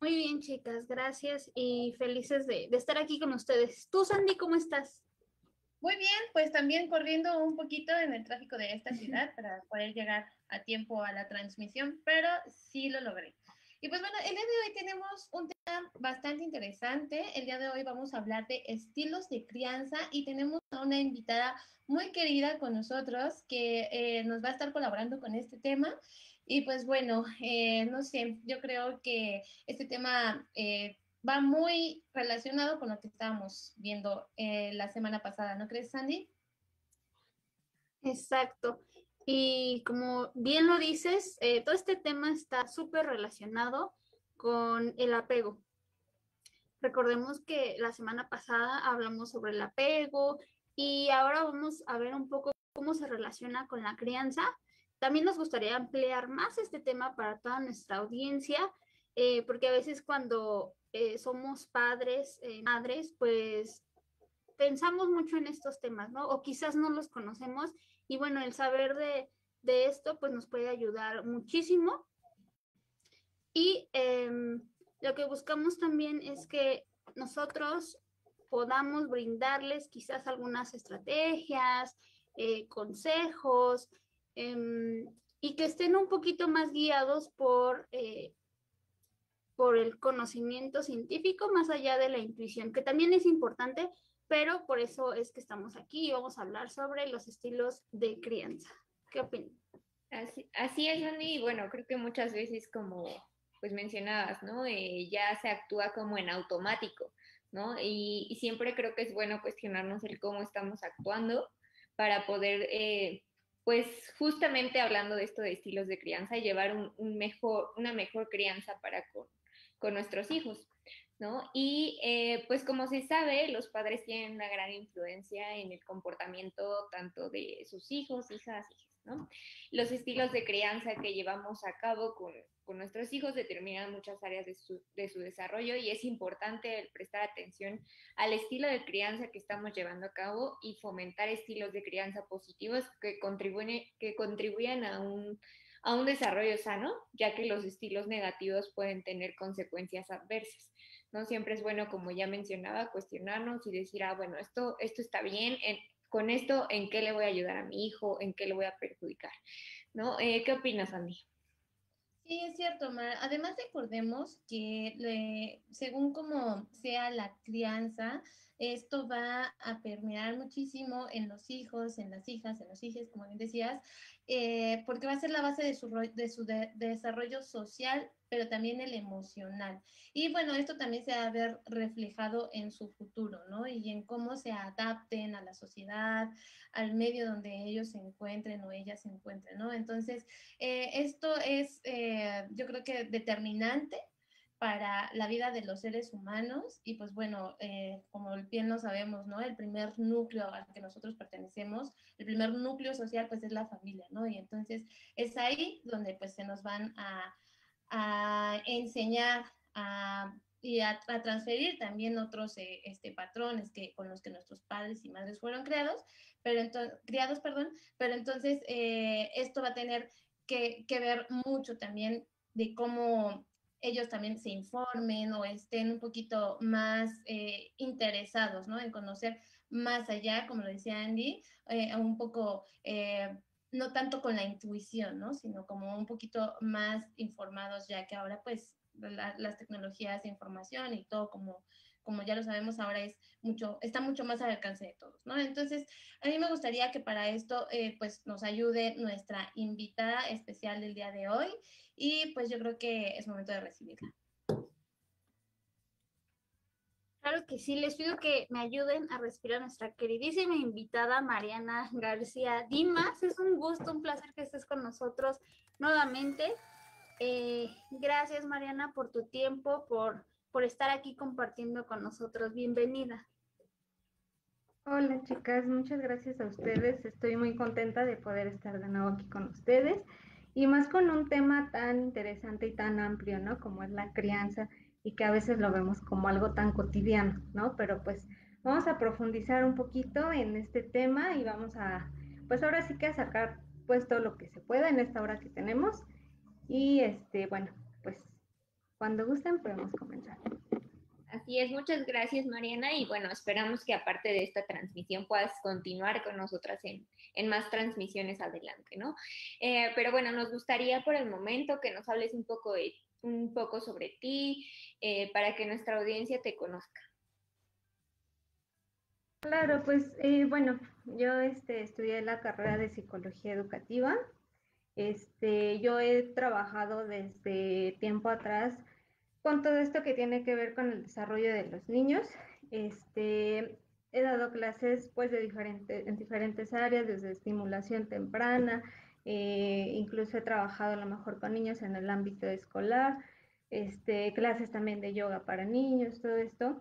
Muy bien, chicas, gracias y felices de, estar aquí con ustedes. Tú, Sandy, ¿cómo estás? Muy bien, pues también corriendo un poquito en el tráfico de esta ciudad para poder llegar a tiempo a la transmisión, pero sí lo logré. Y pues bueno, el día de hoy tenemos un tema bastante interesante. El día de hoy vamos a hablar de estilos de crianza y tenemos a una invitada muy querida con nosotros que eh, nos va a estar colaborando con este tema. Y pues bueno, eh, no sé, yo creo que este tema eh, va muy relacionado con lo que estábamos viendo eh, la semana pasada, ¿no crees, Sandy? Exacto. Y como bien lo dices, todo este tema está súper relacionado con el apego. Recordemos que la semana pasada hablamos sobre el apego y ahora vamos a ver un poco cómo se relaciona con la crianza también nos gustaría ampliar más este tema para toda nuestra audiencia, eh, porque a veces cuando eh, somos padres, eh, madres, pues pensamos mucho en estos temas, ¿no? O quizás no los conocemos y bueno, el saber de, de esto pues nos puede ayudar muchísimo. Y em, lo que buscamos también es que nosotros podamos brindarles quizás algunas estrategias, consejos, Em, y que estén un poquito más guiados por, eh, por el conocimiento científico más allá de la intuición, que también es importante, pero por eso es que estamos aquí y vamos a hablar sobre los estilos de crianza. ¿Qué opinan? Así, así es, Andy, y bueno, creo que muchas veces como pues mencionabas, ¿no? Eh, ya se actúa como en automático, ¿no? Y, y, siempre creo que es bueno cuestionarnos el cómo estamos actuando para poder eh, pues justamente hablando de esto de estilos de crianza, llevar un, mejor, una mejor crianza para con, con nuestros hijos, ¿no? Y eh, pues como se sabe, los padres tienen una gran influencia en el comportamiento tanto de sus hijos, hijas, hijas, ¿no? Los estilos de crianza que llevamos a cabo con, nuestros hijos determinan muchas áreas de su, de su, desarrollo y es importante prestar atención al estilo de crianza que estamos llevando a cabo y fomentar estilos de crianza positivos que contribuyen, que contribuyan a un, a un desarrollo sano, ya que los estilos negativos pueden tener consecuencias adversas. No siempre es bueno, como ya mencionaba, cuestionarnos y decir, ah, bueno, esto, esto está bien, con esto, ¿en qué le voy a ayudar a mi hijo? ¿En qué le voy a perjudicar? ¿No? Eh, ¿Qué opinas, Andy? Sí, es cierto, Mar. Además recordemos que según como sea la crianza, esto va a permear muchísimo en los hijos, en las hijas, en los hijos, como bien decías, eh, porque va a ser la base de su, de su desarrollo social, pero también el emocional. Y bueno, esto también se va a ver reflejado en su futuro, ¿no? Y en cómo se adapten a la sociedad, al medio donde ellos se encuentren o ellas se encuentren, ¿no? Entonces, eh, esto es, eh, yo creo que determinante para la vida de los seres humanos y pues bueno, eh, como bien lo sabemos, ¿no? El primer núcleo al que nosotros pertenecemos, el primer núcleo social pues es la familia, ¿no? Y entonces es ahí donde pues se nos van a, a enseñar a, y a, transferir también otros eh, este, patrones que, con los que nuestros padres y madres fueron creados, pero entonces, criados, perdón, pero entonces eh, esto va a tener que, que ver mucho también de cómo ellos también se informen o estén un poquito más eh, interesados, ¿no? En conocer más allá, como lo decía Andy, eh, un poco, eh, no tanto con la intuición, ¿no? Sino como un poquito más informados, ya que ahora pues las tecnologías de información y todo como como ya lo sabemos ahora es mucho, está mucho más al alcance de todos, ¿no? Entonces, a mí me gustaría que para esto, eh, pues, nos ayude nuestra invitada especial del día de hoy y pues yo creo que es momento de recibirla. Claro que sí, les pido que me ayuden a respirar a nuestra queridísima invitada Mariana García Dimas. Es un gusto, un placer que estés con nosotros nuevamente. Eh, gracias Mariana por tu tiempo, por por estar aquí compartiendo con nosotros. Bienvenida. Hola chicas, muchas gracias a ustedes. Estoy muy contenta de poder estar de nuevo aquí con ustedes y más con un tema tan interesante y tan amplio, ¿no? Como es la crianza y que a veces lo vemos como algo tan cotidiano, ¿no? Pero pues vamos a profundizar un poquito en este tema y vamos a, pues ahora sí que a sacar pues todo lo que se pueda en esta hora que tenemos y este, bueno, pues cuando gusten podemos comenzar. Así es, muchas gracias Mariana y bueno, esperamos que aparte de esta transmisión puedas continuar con nosotras en, más transmisiones adelante, ¿no? Eh, pero bueno, nos gustaría por el momento que nos hables un poco, de, un poco sobre ti eh, para que nuestra audiencia te conozca. Claro, pues eh, bueno, yo este, estudié la carrera de psicología educativa. Este, yo he trabajado desde tiempo atrás con todo esto que tiene que ver con el desarrollo de los niños. Este, he dado clases pues de diferentes, en diferentes áreas, desde estimulación temprana, eh, incluso he trabajado a lo mejor con niños en el ámbito escolar, este, clases también de yoga para niños, todo esto.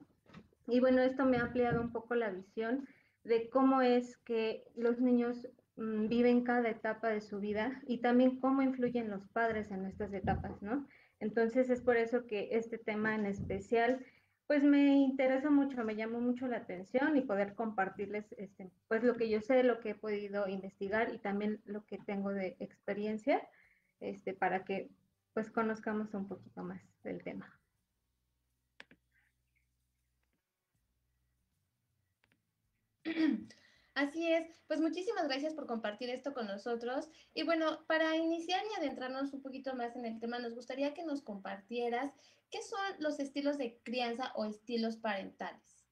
Y bueno, esto me ha ampliado un poco la visión de cómo es que los niños mm, viven cada etapa de su vida y también cómo influyen los padres en estas etapas, ¿no? Entonces es por eso que este tema en especial, pues me interesa mucho, me llamó mucho la atención y poder compartirles este, pues lo que yo sé, lo que he podido investigar y también lo que tengo de experiencia, este, para que pues conozcamos un poquito más del tema. Así es, pues muchísimas gracias por compartir esto con nosotros. Y bueno, para iniciar y adentrarnos un poquito más en el tema, nos gustaría que nos compartieras qué son los estilos de crianza o estilos parentales.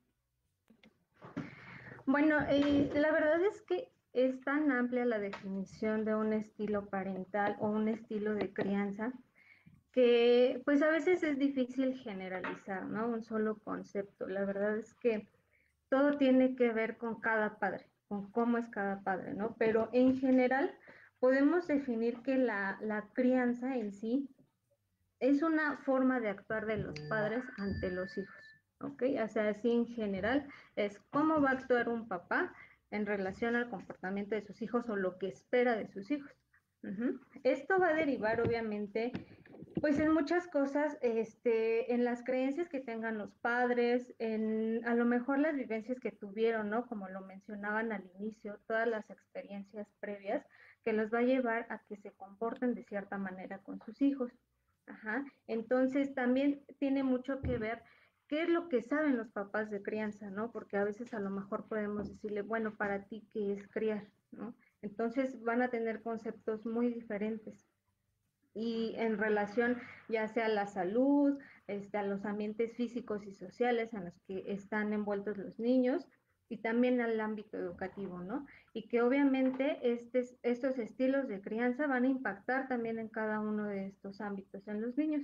Bueno, eh, la verdad es que es tan amplia la definición de un estilo parental o un estilo de crianza que pues a veces es difícil generalizar, ¿no? Un solo concepto. La verdad es que todo tiene que ver con cada padre con cómo es cada padre, ¿no? Pero en general podemos definir que la, crianza en sí es una forma de actuar de los padres ante los hijos, ¿ok? O sea, así en general es cómo va a actuar un papá en relación al comportamiento de sus hijos o lo que espera de sus hijos. Esto va a derivar obviamente pues en muchas cosas, este, en las creencias que tengan los padres, en a lo mejor las vivencias que tuvieron, ¿no? Como lo mencionaban al inicio, todas las experiencias previas que los va a llevar a que se comporten de cierta manera con sus hijos. Ajá. Entonces también tiene mucho que ver qué es lo que saben los papás de crianza, ¿no? Porque a veces a lo mejor podemos decirle, bueno, para ti, ¿qué es criar? ¿no? Entonces van a tener conceptos muy diferentes y en relación ya sea a la salud, este, a los ambientes físicos y sociales en los que están envueltos los niños y también al ámbito educativo, ¿no? Y que obviamente estos estilos de crianza van a impactar también en cada uno de estos ámbitos en los niños.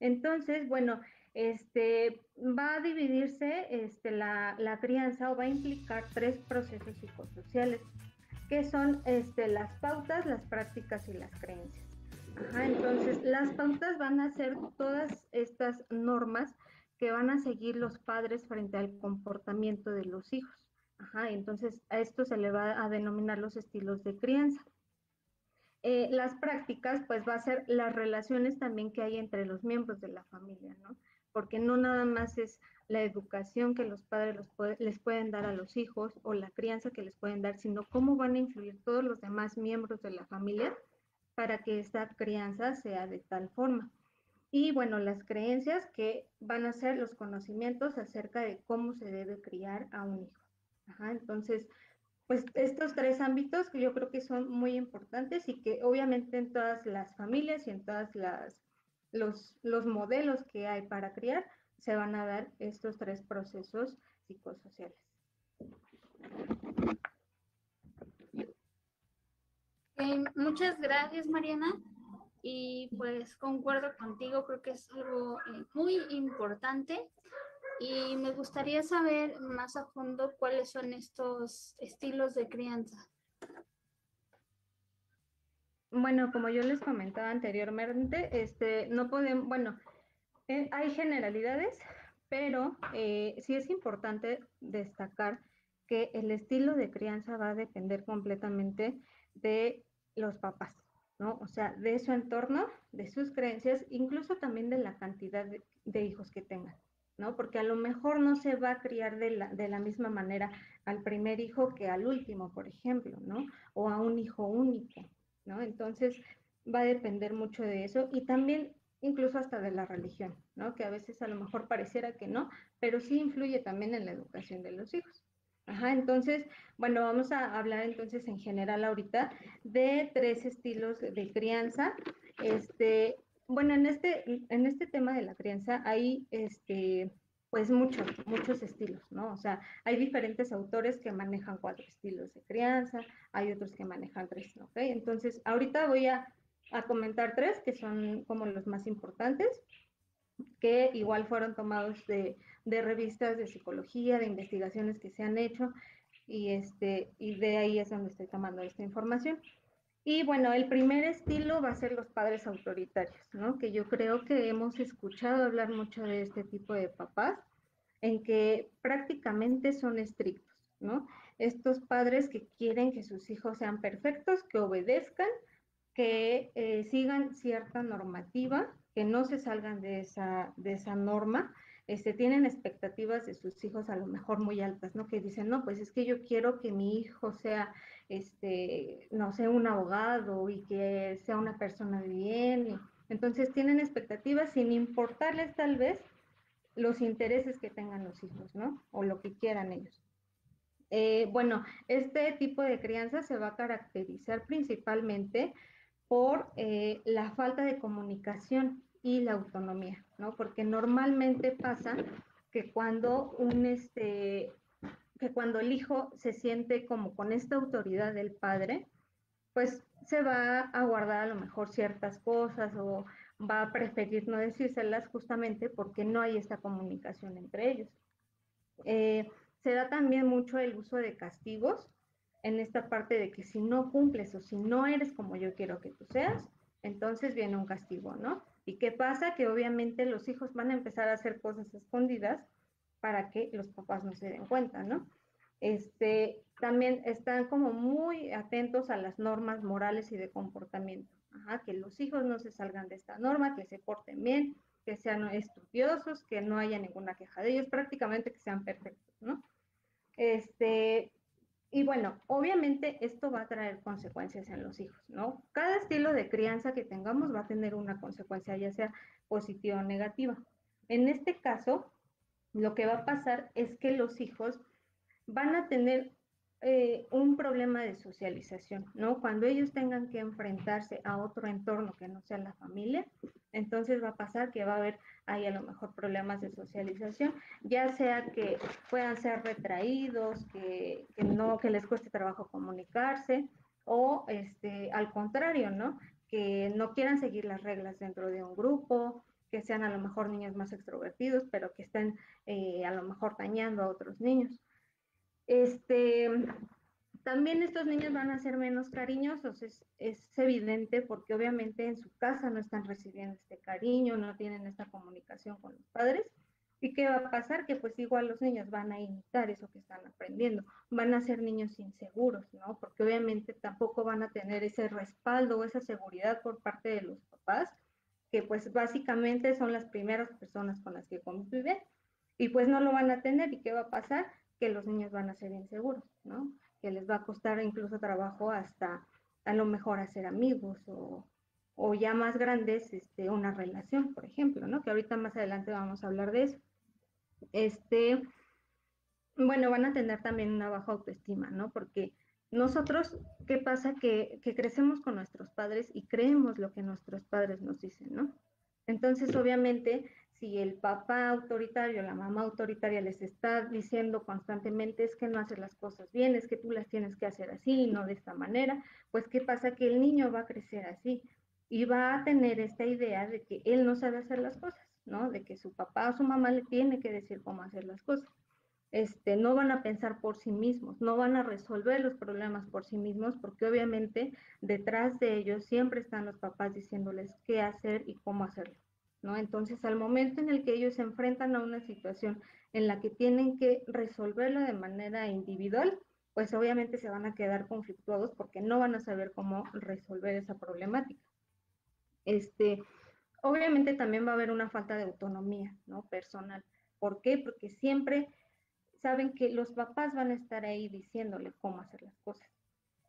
Entonces, bueno, este, va a dividirse este, la, la, crianza o va a implicar tres procesos psicosociales, que son este, las pautas, las prácticas y las creencias. entonces, las pautas van a ser todas estas normas que van a seguir los padres frente al comportamiento de los hijos. Ajá, entonces a esto se le va a denominar los estilos de crianza. Eh, las prácticas, pues va a ser las relaciones también que hay entre los miembros de la familia, ¿no? Porque no nada más es la educación que los padres les pueden dar a los hijos o la crianza que les pueden dar, sino cómo van a influir todos los demás miembros de la familia para que esta crianza sea de tal forma. Y bueno, las creencias que van a ser los conocimientos acerca de cómo se debe criar a un hijo. entonces, pues estos tres ámbitos que yo creo que son muy importantes y que obviamente en todas las familias y en todas las los, los modelos que hay para criar se van a dar estos tres procesos psicosociales. muchas gracias, Mariana y pues concuerdo contigo, creo que es algo eh, muy importante y me gustaría saber más a fondo cuáles son estos estilos de crianza. Bueno, como yo les comentaba anteriormente, este, no podemos, bueno, eh, hay generalidades, pero eh, sí es importante destacar que el estilo de crianza va a depender completamente de los papás. ¿no? O sea, de su entorno, de sus creencias, incluso también de la cantidad de, hijos que tengan, ¿no? Porque a lo mejor no se va a criar de la, de la, misma manera al primer hijo que al último, por ejemplo, ¿no? O a un hijo único, Entonces, va a depender mucho de eso y también incluso hasta de la religión, ¿no? Que a veces a lo mejor pareciera que no, pero sí influye también en la educación de los hijos. Entonces, bueno, vamos a hablar entonces en general ahorita de tres estilos de crianza. Este, bueno, en este, en este tema de la crianza hay este, pues muchos, muchos estilos, ¿no? O sea, hay diferentes autores que manejan cuatro estilos de crianza, hay otros que manejan tres, ¿ok? Entonces, ahorita voy a, a comentar tres que son como los más importantes, que igual fueron tomados de de revistas de psicología, de investigaciones que se han hecho y, este, y de ahí es donde estoy tomando esta información. Y bueno, el primer estilo va a ser los padres autoritarios, ¿no? Que yo creo que hemos escuchado hablar mucho de este tipo de papás, en que prácticamente son estrictos, ¿no? Estos padres que quieren que sus hijos sean perfectos, que obedezcan, que eh, sigan cierta normativa, que no se salgan de esa, de esa norma este, tienen expectativas de sus hijos a lo mejor muy altas, ¿no? Que dicen, no, pues es que yo quiero que mi hijo sea, este, no sé, un abogado y que sea una persona bien. entonces tienen expectativas sin importarles tal vez los intereses que tengan los hijos, ¿no? O lo que quieran ellos. Eh, bueno, este tipo de crianza se va a caracterizar principalmente por eh, la falta de comunicación y la autonomía, Porque normalmente pasa que cuando un este que cuando el hijo se siente como con esta autoridad del padre, pues se va a guardar a lo mejor ciertas cosas o va a preferir no decírselas justamente porque no hay esta comunicación entre ellos. Eh, se da también mucho el uso de castigos en esta parte de que si no cumples o si no eres como yo quiero que tú seas, entonces viene un castigo, ¿no? ¿Y qué pasa? Que obviamente los hijos van a empezar a hacer cosas escondidas para que los papás no se den cuenta, ¿no? Este, también están como muy atentos a las normas morales y de comportamiento. que los hijos no se salgan de esta norma, que se porten bien, que sean estudiosos, que no haya ninguna queja de ellos, prácticamente que sean perfectos, ¿no? Este, y bueno, obviamente esto va a traer consecuencias en los hijos, ¿no? Cada estilo de crianza que tengamos va a tener una consecuencia, ya sea positiva o negativa. En este caso, lo que va a pasar es que los hijos van a tener eh, un problema de socialización, ¿no? Cuando ellos tengan que enfrentarse a otro entorno que no sea la familia, entonces va a pasar que va a haber ahí a lo mejor problemas de socialización, ya sea que puedan ser retraídos, que, no, que les cueste trabajo comunicarse, o este, al contrario, ¿no? Que no quieran seguir las reglas dentro de un grupo, que sean a lo mejor niños más extrovertidos, pero que estén eh, a lo mejor dañando a otros niños. Este, también estos niños van a ser menos cariñosos, es, evidente porque obviamente en su casa no están recibiendo este cariño, no tienen esta comunicación con los padres. ¿Y qué va a pasar? Que pues igual los niños van a imitar eso que están aprendiendo, van a ser niños inseguros, ¿no? Porque obviamente tampoco van a tener ese respaldo o esa seguridad por parte de los papás, que pues básicamente son las primeras personas con las que conviven, y pues no lo van a tener. ¿Y qué va a pasar? Que los niños van a ser inseguros, ¿no? Que les va a costar incluso trabajo hasta a lo mejor hacer amigos o, o ya más grandes, este, una relación, por ejemplo, ¿no? Que ahorita más adelante vamos a hablar de eso. Este, bueno, van a tener también una baja autoestima, ¿no? Porque nosotros, ¿qué pasa? Que, que crecemos con nuestros padres y creemos lo que nuestros padres nos dicen, ¿no? Entonces, obviamente, si el papá autoritario, la mamá autoritaria les está diciendo constantemente es que no hace las cosas bien, es que tú las tienes que hacer así y no de esta manera, pues ¿qué pasa? Que el niño va a crecer así y va a tener esta idea de que él no sabe hacer las cosas, ¿no? De que su papá o su mamá le tiene que decir cómo hacer las cosas. Este, no van a pensar por sí mismos, no van a resolver los problemas por sí mismos, porque obviamente detrás de ellos siempre están los papás diciéndoles qué hacer y cómo hacerlo. ¿No? Entonces, al momento en el que ellos se enfrentan a una situación en la que tienen que resolverlo de manera individual, pues obviamente se van a quedar conflictuados porque no van a saber cómo resolver esa problemática. Este, obviamente también va a haber una falta de autonomía, ¿no? Personal. ¿Por qué? Porque siempre saben que los papás van a estar ahí diciéndole cómo hacer las cosas.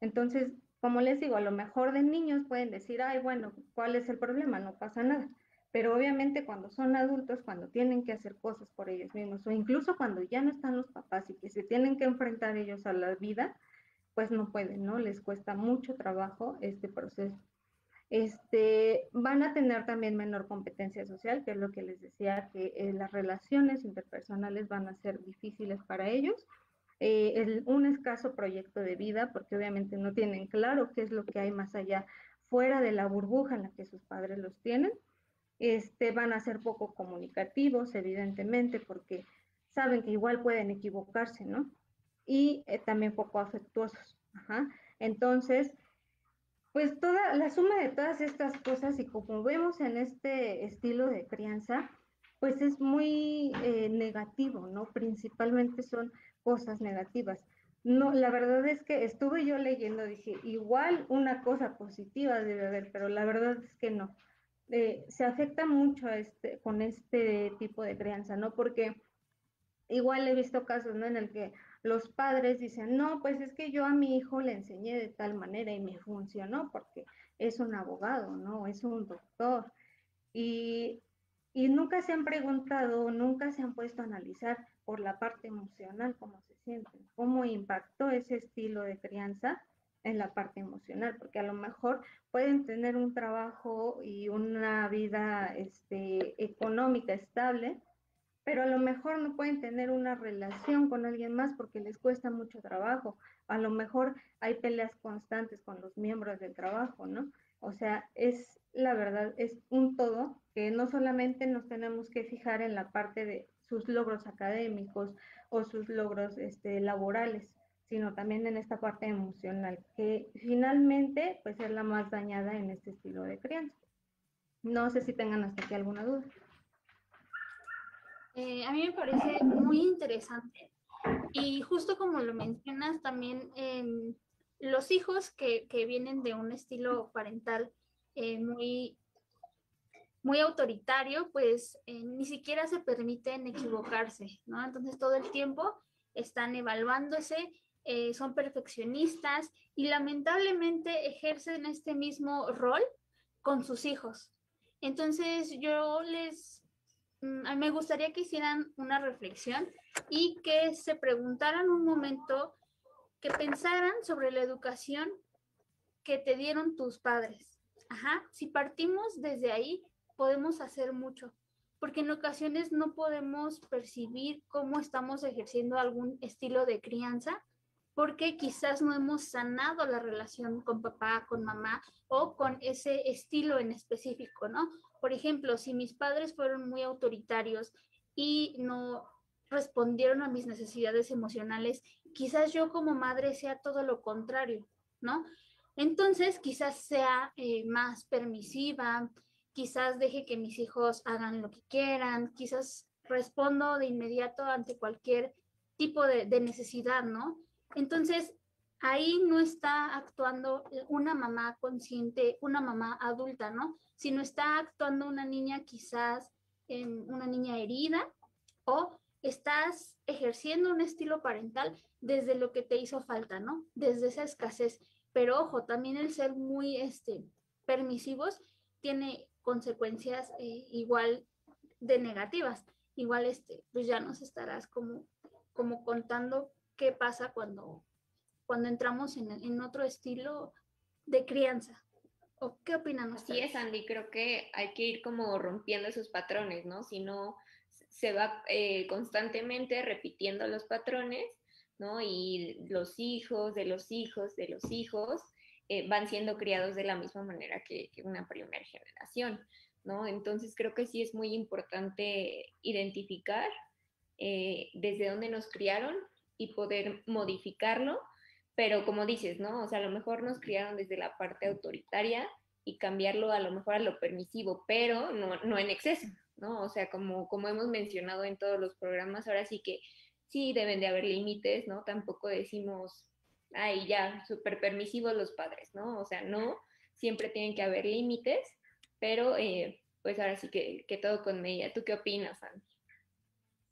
Entonces, como les digo, a lo mejor de niños pueden decir, ay, bueno, ¿cuál es el problema? No pasa nada. Pero obviamente cuando son adultos, cuando tienen que hacer cosas por ellos mismos, o incluso cuando ya no están los papás y que se tienen que enfrentar ellos a la vida, pues no pueden, ¿no? Les cuesta mucho trabajo este proceso. Este, van a tener también menor competencia social, que es lo que les decía, que eh, las relaciones interpersonales van a ser difíciles para ellos. Eh, un escaso proyecto de vida, porque obviamente no tienen claro qué es lo que hay más allá, fuera de la burbuja en la que sus padres los tienen este, van a ser poco comunicativos, evidentemente, porque saben que igual pueden equivocarse, ¿no? Y eh, también poco afectuosos. Entonces, pues toda la suma de todas estas cosas y como vemos en este estilo de crianza, pues es muy eh, negativo, ¿no? Principalmente son cosas negativas. No, la verdad es que estuve yo leyendo, dije, igual una cosa positiva debe haber, pero la verdad es que no. Eh, se afecta mucho este, con este tipo de crianza, ¿no? Porque igual he visto casos, ¿no? En el que los padres dicen, no, pues es que yo a mi hijo le enseñé de tal manera y me funcionó porque es un abogado, ¿no? Es un doctor. Y, y nunca se han preguntado, nunca se han puesto a analizar por la parte emocional cómo se sienten, cómo impactó ese estilo de crianza en la parte emocional, porque a lo mejor pueden tener un trabajo y una vida este, económica estable, pero a lo mejor no pueden tener una relación con alguien más porque les cuesta mucho trabajo. A lo mejor hay peleas constantes con los miembros del trabajo, ¿no? O sea, es la verdad, es un todo que no solamente nos tenemos que fijar en la parte de sus logros académicos o sus logros este, laborales, sino también en esta parte emocional, que finalmente pues es la más dañada en este estilo de crianza. No sé si tengan hasta aquí alguna duda. Eh, a mí me parece muy interesante y justo como lo mencionas también, los hijos que, que, vienen de un estilo parental eh, muy, muy autoritario, pues eh, ni siquiera se permiten equivocarse, ¿no? Entonces todo el tiempo están evaluándose eh, son perfeccionistas y lamentablemente ejercen este mismo rol con sus hijos. Entonces yo les, mm, me gustaría que hicieran una reflexión y que se preguntaran un momento que pensaran sobre la educación que te dieron tus padres. Ajá, si partimos desde ahí, podemos hacer mucho, porque en ocasiones no podemos percibir cómo estamos ejerciendo algún estilo de crianza, porque quizás no hemos sanado la relación con papá, con mamá o con ese estilo en específico, ¿no? Por ejemplo, si mis padres fueron muy autoritarios y no respondieron a mis necesidades emocionales, quizás yo como madre sea todo lo contrario, ¿no? Entonces, quizás sea eh, más permisiva, quizás deje que mis hijos hagan lo que quieran, quizás respondo de inmediato ante cualquier tipo de, de necesidad, ¿no? Entonces, ahí no está actuando una mamá consciente, una mamá adulta, ¿no? Sino está actuando una niña quizás, en una niña herida o estás ejerciendo un estilo parental desde lo que te hizo falta, ¿no? Desde esa escasez. Pero ojo, también el ser muy este, permisivos tiene consecuencias eh, igual de negativas. Igual, este, pues ya nos estarás como, como contando qué pasa cuando, cuando entramos en, en otro estilo de crianza. ¿O qué opinan ustedes? Sí es, Andy, creo que hay que ir como rompiendo esos patrones, ¿no? Si no, se va eh, constantemente repitiendo los patrones, ¿no? Y los hijos de los hijos de los hijos eh, van siendo criados de la misma manera que, una primera generación, ¿no? Entonces creo que sí es muy importante identificar eh, desde dónde nos criaron y poder modificarlo, pero como dices, ¿no? O sea, a lo mejor nos criaron desde la parte autoritaria y cambiarlo a lo mejor a lo permisivo, pero no, no en exceso, ¿no? O sea, como, como hemos mencionado en todos los programas, ahora sí que sí deben de haber límites, ¿no? Tampoco decimos, ay, ya, súper permisivos los padres, ¿no? O sea, no, siempre tienen que haber límites, pero eh, pues ahora sí que, que todo con medida. ¿Tú qué opinas, Andy?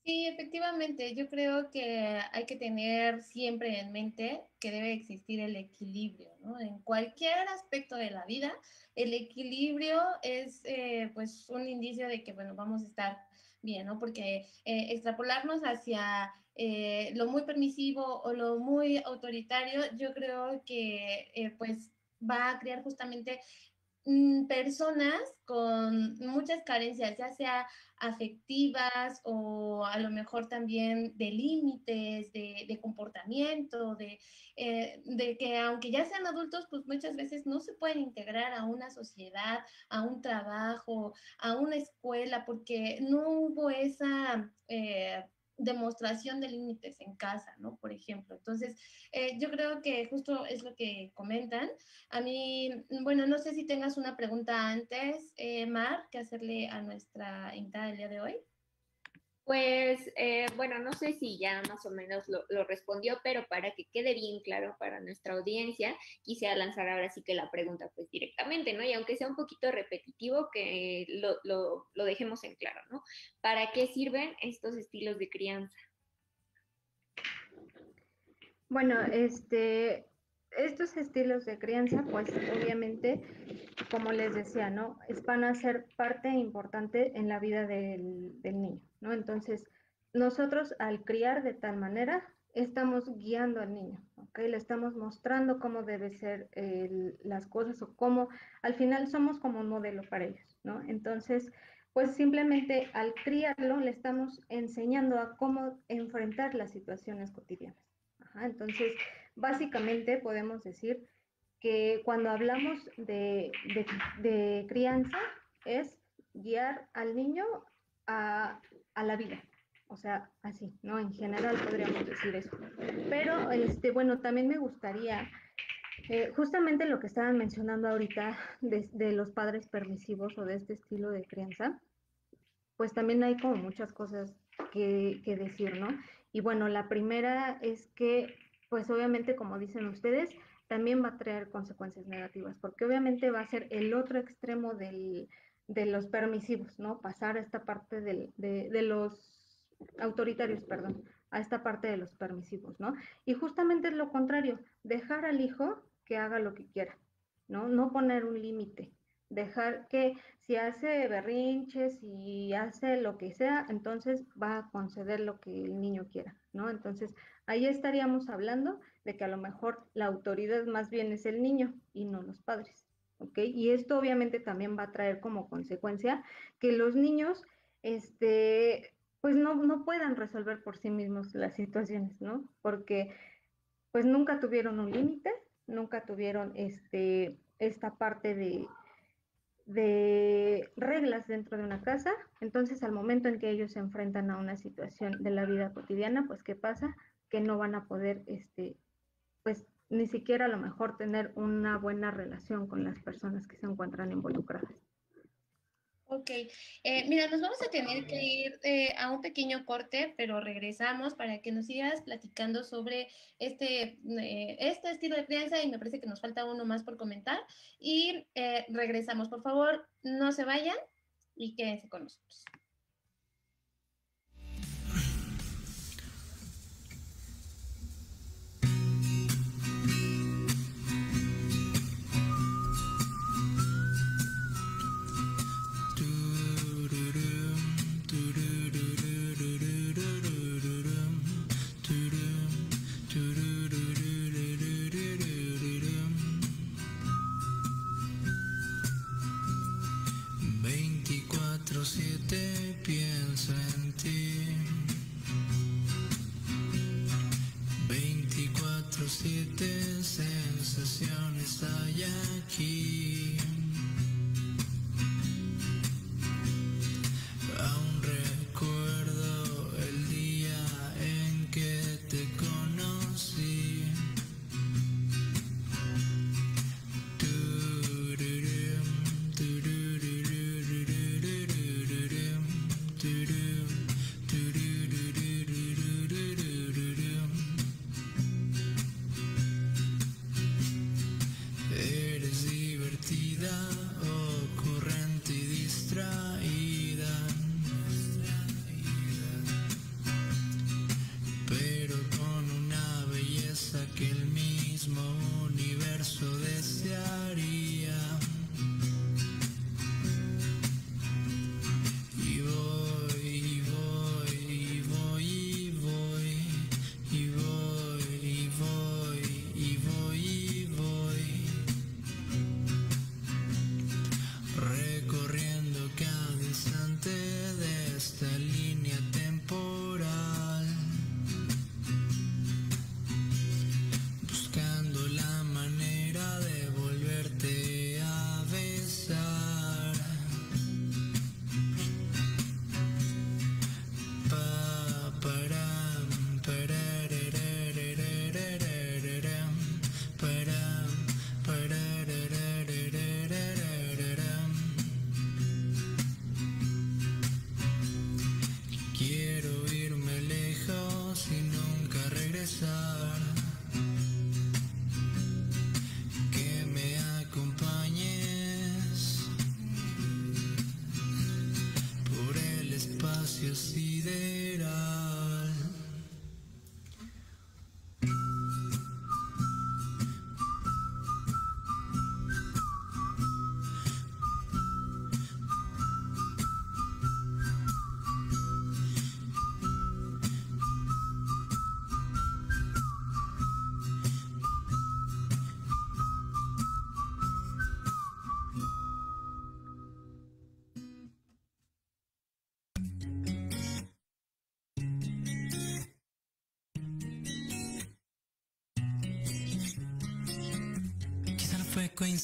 Sí, efectivamente, yo creo que hay que tener siempre en mente que debe existir el equilibrio, ¿no? En cualquier aspecto de la vida, el equilibrio es eh, pues un indicio de que, bueno, vamos a estar bien, ¿no? Porque eh, extrapolarnos hacia eh, lo muy permisivo o lo muy autoritario, yo creo que pues va a crear justamente personas con muchas carencias, ya sea afectivas o a lo mejor también de límites, de, comportamiento, de, eh, de, que aunque ya sean adultos, pues muchas veces no se pueden integrar a una sociedad, a un trabajo, a una escuela, porque no hubo esa... Eh, demostración de límites en casa, ¿no? Por ejemplo. Entonces, eh, yo creo que justo es lo que comentan. A mí, bueno, no sé si tengas una pregunta antes, eh, Mar, que hacerle a nuestra invitada del día de hoy. Pues eh, bueno, no sé si ya más o menos lo, respondió, pero para que quede bien claro para nuestra audiencia, quisiera lanzar ahora sí que la pregunta pues directamente, ¿no? Y aunque sea un poquito repetitivo, que lo, lo dejemos en claro, ¿no? ¿Para qué sirven estos estilos de crianza? Bueno, este, estos estilos de crianza, pues obviamente, como les decía, ¿no? Van a ser parte importante en la vida del, niño, ¿no? Entonces, nosotros al criar de tal manera, estamos guiando al niño, ¿ok? Le estamos mostrando cómo debe ser las cosas o cómo, al final somos como un modelo para ellos, ¿no? Entonces, pues simplemente al criarlo le estamos enseñando a cómo enfrentar las situaciones cotidianas. entonces, Básicamente podemos decir que cuando hablamos de, crianza es guiar al niño a, la vida, o sea, así, ¿no? En general podríamos decir eso. Pero, este, bueno, también me gustaría, eh, justamente lo que estaban mencionando ahorita de, los padres permisivos o de este estilo de crianza, pues también hay como muchas cosas que decir, ¿no? Y bueno, la primera es que pues obviamente, como dicen ustedes, también va a traer consecuencias negativas, porque obviamente va a ser el otro extremo del, de los permisivos, ¿no? Pasar a esta parte de, de, los autoritarios, perdón, a esta parte de los permisivos, ¿no? Y justamente es lo contrario, dejar al hijo que haga lo que quiera, ¿no? No poner un límite, dejar que si hace berrinches y hace lo que sea, entonces va a conceder lo que el niño quiera, ¿no? Entonces ahí estaríamos hablando de que a lo mejor la autoridad más bien es el niño y no los padres, ¿ok? Y esto obviamente también va a traer como consecuencia que los niños, este, pues no, no puedan resolver por sí mismos las situaciones, ¿no? Porque pues nunca tuvieron un límite, nunca tuvieron este, esta parte de, de reglas dentro de una casa. Entonces, al momento en que ellos se enfrentan a una situación de la vida cotidiana, pues, ¿qué pasa? Que no van a poder, este, pues, ni siquiera a lo mejor tener una buena relación con las personas que se encuentran involucradas. Ok, eh, mira, nos vamos a tener que ir eh, a un pequeño corte, pero regresamos para que nos sigas platicando sobre este, eh, este estilo de crianza y me parece que nos falta uno más por comentar. Y regresamos, por favor, no se vayan y quédense con nosotros. 24-7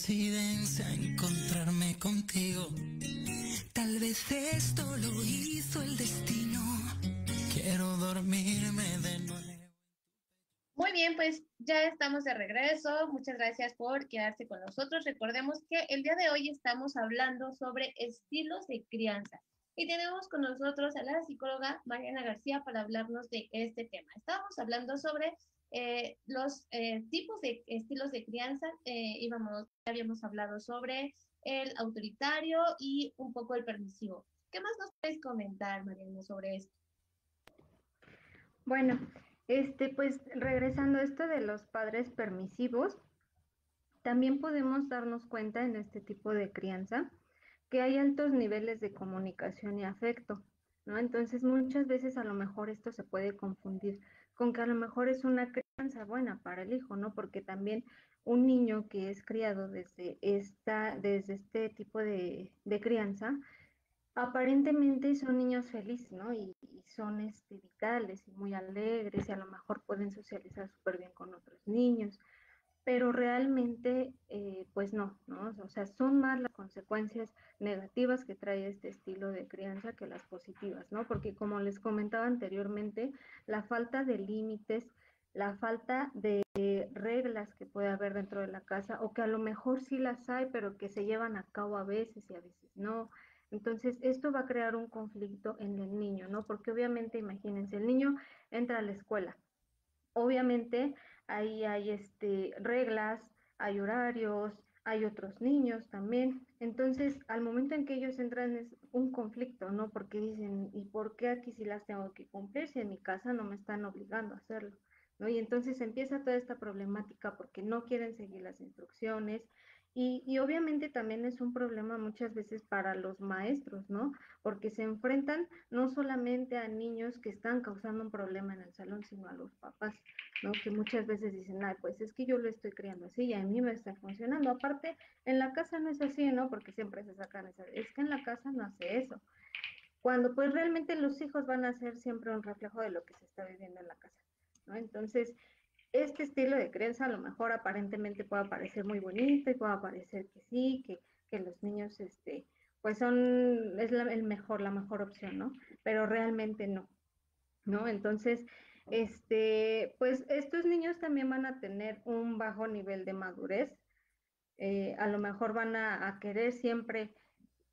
coincidencia encontrarme contigo. Tal vez esto lo hizo el destino. Quiero dormirme de nuevo. Muy bien, pues ya estamos de regreso. Muchas gracias por quedarse con nosotros. Recordemos que el día de hoy estamos hablando sobre estilos de crianza. Y tenemos con nosotros a la psicóloga Mariana García para hablarnos de este tema. Estábamos hablando sobre eh, los eh, tipos de estilos de crianza, eh, íbamos, habíamos hablado sobre el autoritario y un poco el permisivo. ¿Qué más nos puedes comentar, Mariana, sobre esto? Bueno, este, pues regresando a esto de los padres permisivos, También podemos darnos cuenta en este tipo de crianza que hay altos niveles de comunicación y afecto, ¿no? Entonces muchas veces a lo mejor esto se puede confundir con que a lo mejor es una crianza buena para el hijo, ¿no? Porque también un niño que es criado desde, esta, desde este tipo de, crianza, aparentemente son niños felices, ¿no? Y, son este, vitales y muy alegres y a lo mejor pueden socializar súper bien con otros niños pero realmente, eh, pues no, ¿no? O sea, son más las consecuencias negativas que trae este estilo de crianza que las positivas, ¿no? Porque como les comentaba anteriormente, la falta de límites, la falta de reglas que puede haber dentro de la casa, o que a lo mejor sí las hay, pero que se llevan a cabo a veces y a veces no. Entonces, esto va a crear un conflicto en el niño, ¿no? Porque obviamente, imagínense, el niño entra a la escuela. Obviamente, ahí hay este, reglas, hay horarios, hay otros niños también. Entonces, al momento en que ellos entran es un conflicto, ¿no? Porque dicen, ¿y por qué aquí sí las tengo que cumplir si en mi casa no me están obligando a hacerlo? ¿No? Y entonces empieza toda esta problemática porque no quieren seguir las instrucciones, y, obviamente también es un problema muchas veces para los maestros, ¿no? Porque se enfrentan no solamente a niños que están causando un problema en el salón, sino a los papás, ¿no? Que muchas veces dicen, ay, pues es que yo lo estoy criando así y a mí me está funcionando. Aparte, en la casa no es así, ¿no? Porque siempre se sacan esa, es que en la casa no hace eso. Cuando pues realmente los hijos van a ser siempre un reflejo de lo que se está viviendo en la casa, ¿no? Entonces, este estilo de crianza a lo mejor aparentemente pueda parecer muy bonito y pueda parecer que sí, que, los niños, este, pues son, es la, el mejor, la mejor opción, ¿no? Pero realmente no, ¿no? Entonces, este, pues estos niños también van a tener un bajo nivel de madurez, eh, a lo mejor van a, querer siempre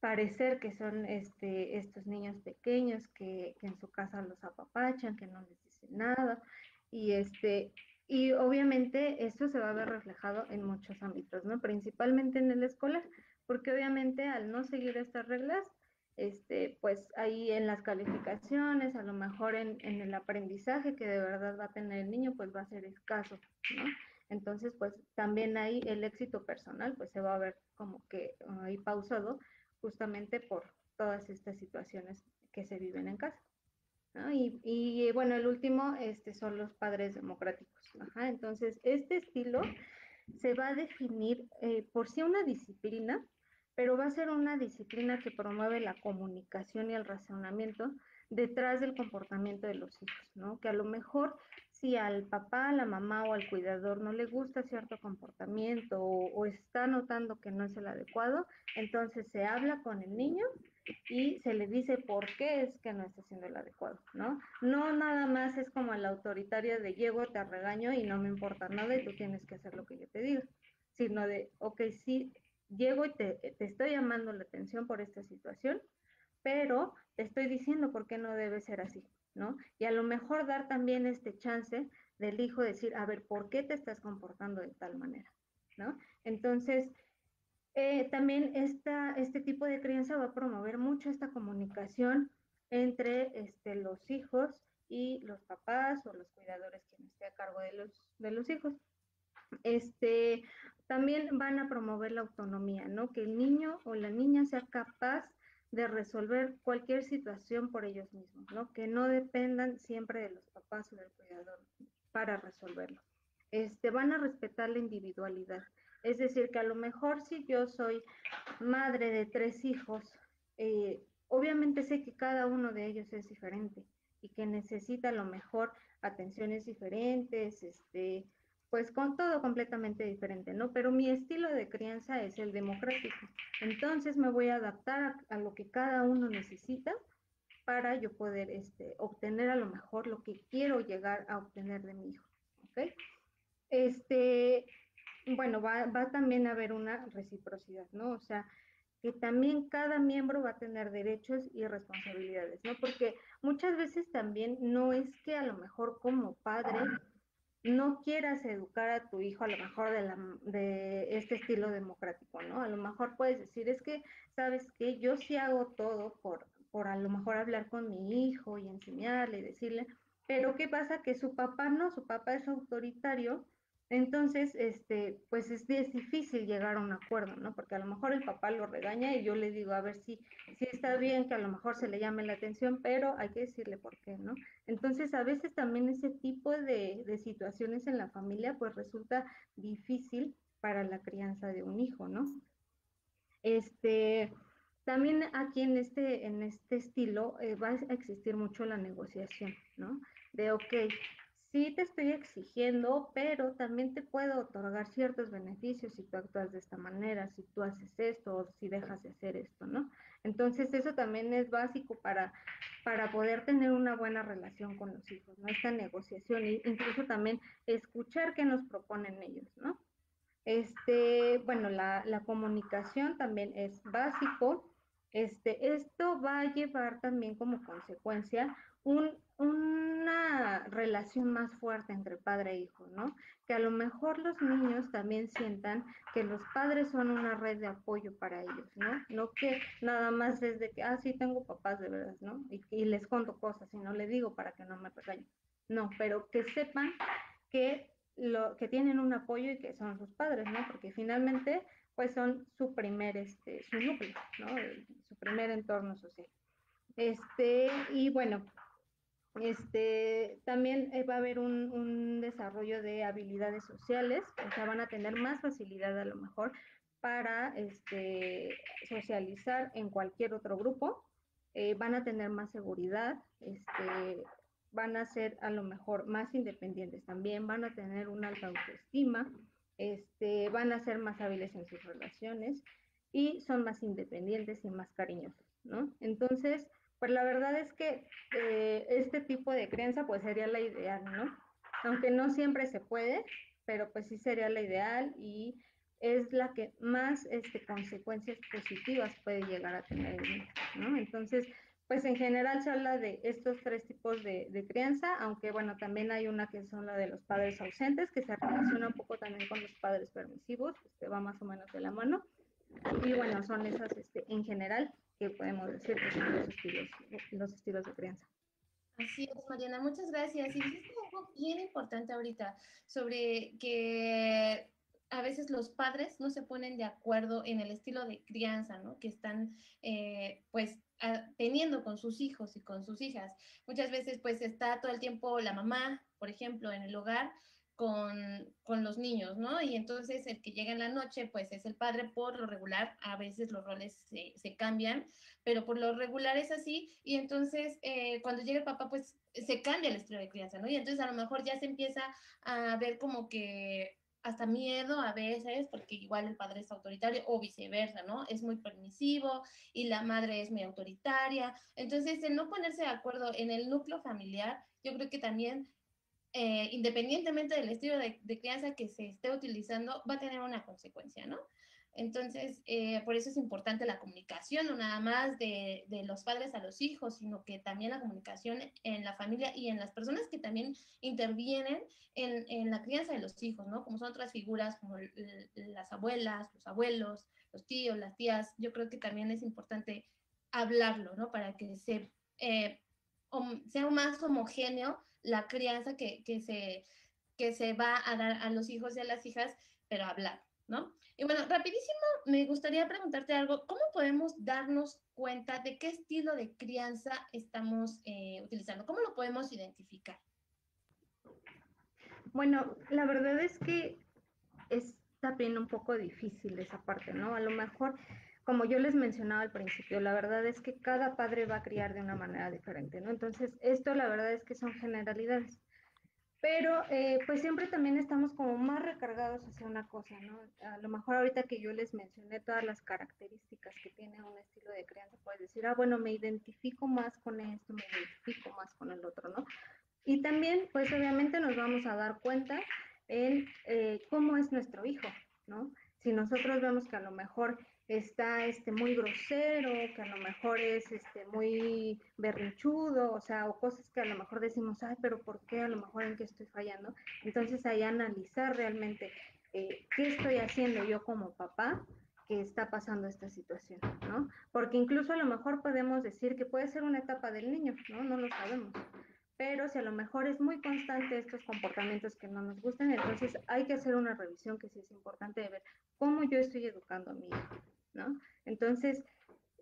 parecer que son este, estos niños pequeños que, que, en su casa los apapachan, que no les dicen nada, y este, y obviamente esto se va a ver reflejado en muchos ámbitos, ¿no? Principalmente en el escolar, porque obviamente al no seguir estas reglas, este, pues ahí en las calificaciones, a lo mejor en, en, el aprendizaje que de verdad va a tener el niño, pues va a ser escaso, ¿no? Entonces, pues también ahí el éxito personal, pues se va a ver como que ahí pausado justamente por todas estas situaciones que se viven en casa. Y, bueno, el último este, son los padres democráticos. entonces, este estilo se va a definir eh, por sí una disciplina, pero va a ser una disciplina que promueve la comunicación y el razonamiento detrás del comportamiento de los hijos, ¿no? Que a lo mejor si al papá, a la mamá o al cuidador no le gusta cierto comportamiento o, está notando que no es el adecuado, entonces se habla con el niño y se le dice por qué es que no está siendo el adecuado, ¿no? No nada más es como la autoritaria de llego, te regaño y no me importa nada y tú tienes que hacer lo que yo te diga, sino de, ok, sí, llego y te, te estoy llamando la atención por esta situación, pero te estoy diciendo por qué no debe ser así, ¿no? Y a lo mejor dar también este chance del hijo decir, a ver, ¿por qué te estás comportando de tal manera? ¿No? Entonces, eh, también esta, este tipo de crianza va a promover mucho esta comunicación entre este, los hijos y los papás o los cuidadores quienes esté a cargo de los, de los hijos. Este, también van a promover la autonomía, ¿no? Que el niño o la niña sea capaz de resolver cualquier situación por ellos mismos, ¿no? Que no dependan siempre de los papás o del cuidador para resolverlo. Este, van a respetar la individualidad. Es decir, que a lo mejor si yo soy madre de tres hijos, eh, obviamente sé que cada uno de ellos es diferente y que necesita a lo mejor atenciones diferentes, este, pues con todo completamente diferente, ¿no? Pero mi estilo de crianza es el democrático. Entonces me voy a adaptar a, lo que cada uno necesita para yo poder este, obtener a lo mejor lo que quiero llegar a obtener de mi hijo, ¿ok? Este, bueno, va, también a haber una reciprocidad, ¿no? O sea, que también cada miembro va a tener derechos y responsabilidades, ¿no? Porque muchas veces también no es que a lo mejor como padre no quieras educar a tu hijo a lo mejor de, la, de este estilo democrático, ¿no? A lo mejor puedes decir, es que, ¿sabes que Yo sí hago todo por, por a lo mejor hablar con mi hijo y enseñarle y decirle, pero ¿qué pasa? Que su papá no, su papá es autoritario Entonces, este, pues es, difícil llegar a un acuerdo, ¿no? Porque a lo mejor el papá lo regaña y yo le digo, a ver si, si está bien que a lo mejor se le llame la atención, pero hay que decirle por qué, ¿no? Entonces, a veces también ese tipo de, de situaciones en la familia, pues resulta difícil para la crianza de un hijo, ¿no? Este, también aquí en este, en este estilo eh, va a existir mucho la negociación, ¿no? De, ok, sí te estoy exigiendo, pero también te puedo otorgar ciertos beneficios si tú actúas de esta manera, si tú haces esto o si dejas de hacer esto, ¿no? Entonces eso también es básico para, para poder tener una buena relación con los hijos, ¿no? Esta negociación e incluso también escuchar qué nos proponen ellos, ¿no? Este, bueno, la, la comunicación también es básico. Este, esto va a llevar también como consecuencia un, una relación más fuerte entre padre e hijo, ¿no? Que a lo mejor los niños también sientan que los padres son una red de apoyo para ellos, ¿no? No que nada más es de que, ah, sí, tengo papás de verdad, ¿no? Y, y les conto cosas y no le digo para que no me regañen. No, pero que sepan que lo que tienen un apoyo y que son sus padres, ¿no? Porque finalmente, pues son su primer, este, su núcleo, ¿no? Su primer entorno social. Este, y bueno, este, también eh, va a haber un, desarrollo de habilidades sociales, o sea, van a tener más facilidad a lo mejor para este, socializar en cualquier otro grupo, eh, van a tener más seguridad, este, van a ser a lo mejor más independientes también, van a tener una alta autoestima, este, van a ser más hábiles en sus relaciones y son más independientes y más cariñosos, ¿no? Entonces, pues la verdad es que eh, este tipo de crianza pues sería la ideal, ¿no? Aunque no siempre se puede, pero pues sí sería la ideal y es la que más este, consecuencias positivas puede llegar a tener, ¿no? Entonces, pues en general se habla de estos tres tipos de, de, crianza, aunque bueno, también hay una que son la de los padres ausentes, que se relaciona un poco también con los padres permisivos, que va más o menos de la mano. Y bueno, son esas este, en general que podemos decir que son los estilos, los estilos de crianza. Así es, Mariana, muchas gracias. Y dijiste algo bien importante ahorita sobre que a veces los padres no se ponen de acuerdo en el estilo de crianza, ¿no? Que están, eh, pues, teniendo con sus hijos y con sus hijas. Muchas veces, pues, está todo el tiempo la mamá, por ejemplo, en el hogar con, con, los niños, ¿no? Y entonces el que llega en la noche, pues, es el padre por lo regular. A veces los roles se, cambian, pero por lo regular es así. Y entonces, eh, cuando llega el papá, pues, se cambia el estilo de crianza, ¿no? Y entonces a lo mejor ya se empieza a ver como que hasta miedo a veces, porque igual el padre es autoritario o viceversa, ¿no? Es muy permisivo y la madre es muy autoritaria. Entonces, el no ponerse de acuerdo en el núcleo familiar, yo creo que también, eh, independientemente del estilo de, crianza que se esté utilizando, va a tener una consecuencia, ¿no? Entonces, eh, por eso es importante la comunicación, no nada más de, los padres a los hijos, sino que también la comunicación en la familia y en las personas que también intervienen en, la crianza de los hijos, ¿no? Como son otras figuras como las abuelas, los abuelos, los tíos, las tías. Yo creo que también es importante hablarlo, ¿no? Para que eh, sea más homogéneo la crianza que, que, se, que se va a dar a los hijos y a las hijas, pero hablar, ¿no? Y bueno, rapidísimo, me gustaría preguntarte algo. ¿Cómo podemos darnos cuenta de qué estilo de crianza estamos eh, utilizando? ¿Cómo lo podemos identificar? Bueno, la verdad es que es también un poco difícil esa parte, ¿no? A lo mejor, como yo les mencionaba al principio, la verdad es que cada padre va a criar de una manera diferente, ¿no? Entonces, esto la verdad es que son generalidades pero eh, pues siempre también estamos como más recargados hacia una cosa, ¿no? A lo mejor ahorita que yo les mencioné todas las características que tiene un estilo de crianza, puedes decir, ah, bueno, me identifico más con esto, me identifico más con el otro, ¿no? Y también, pues obviamente nos vamos a dar cuenta en eh, cómo es nuestro hijo, ¿no? Si nosotros vemos que a lo mejor está este, muy grosero, que a lo mejor es este, muy berrinchudo, o sea, o cosas que a lo mejor decimos, ay, pero ¿por qué? A lo mejor en qué estoy fallando. Entonces ahí analizar realmente eh, qué estoy haciendo yo como papá que está pasando esta situación, ¿no? Porque incluso a lo mejor podemos decir que puede ser una etapa del niño, ¿no? No lo sabemos. pero si a lo mejor es muy constante estos comportamientos que no nos gustan, entonces hay que hacer una revisión que sí es importante de ver cómo yo estoy educando a mi hijo, ¿no? Entonces,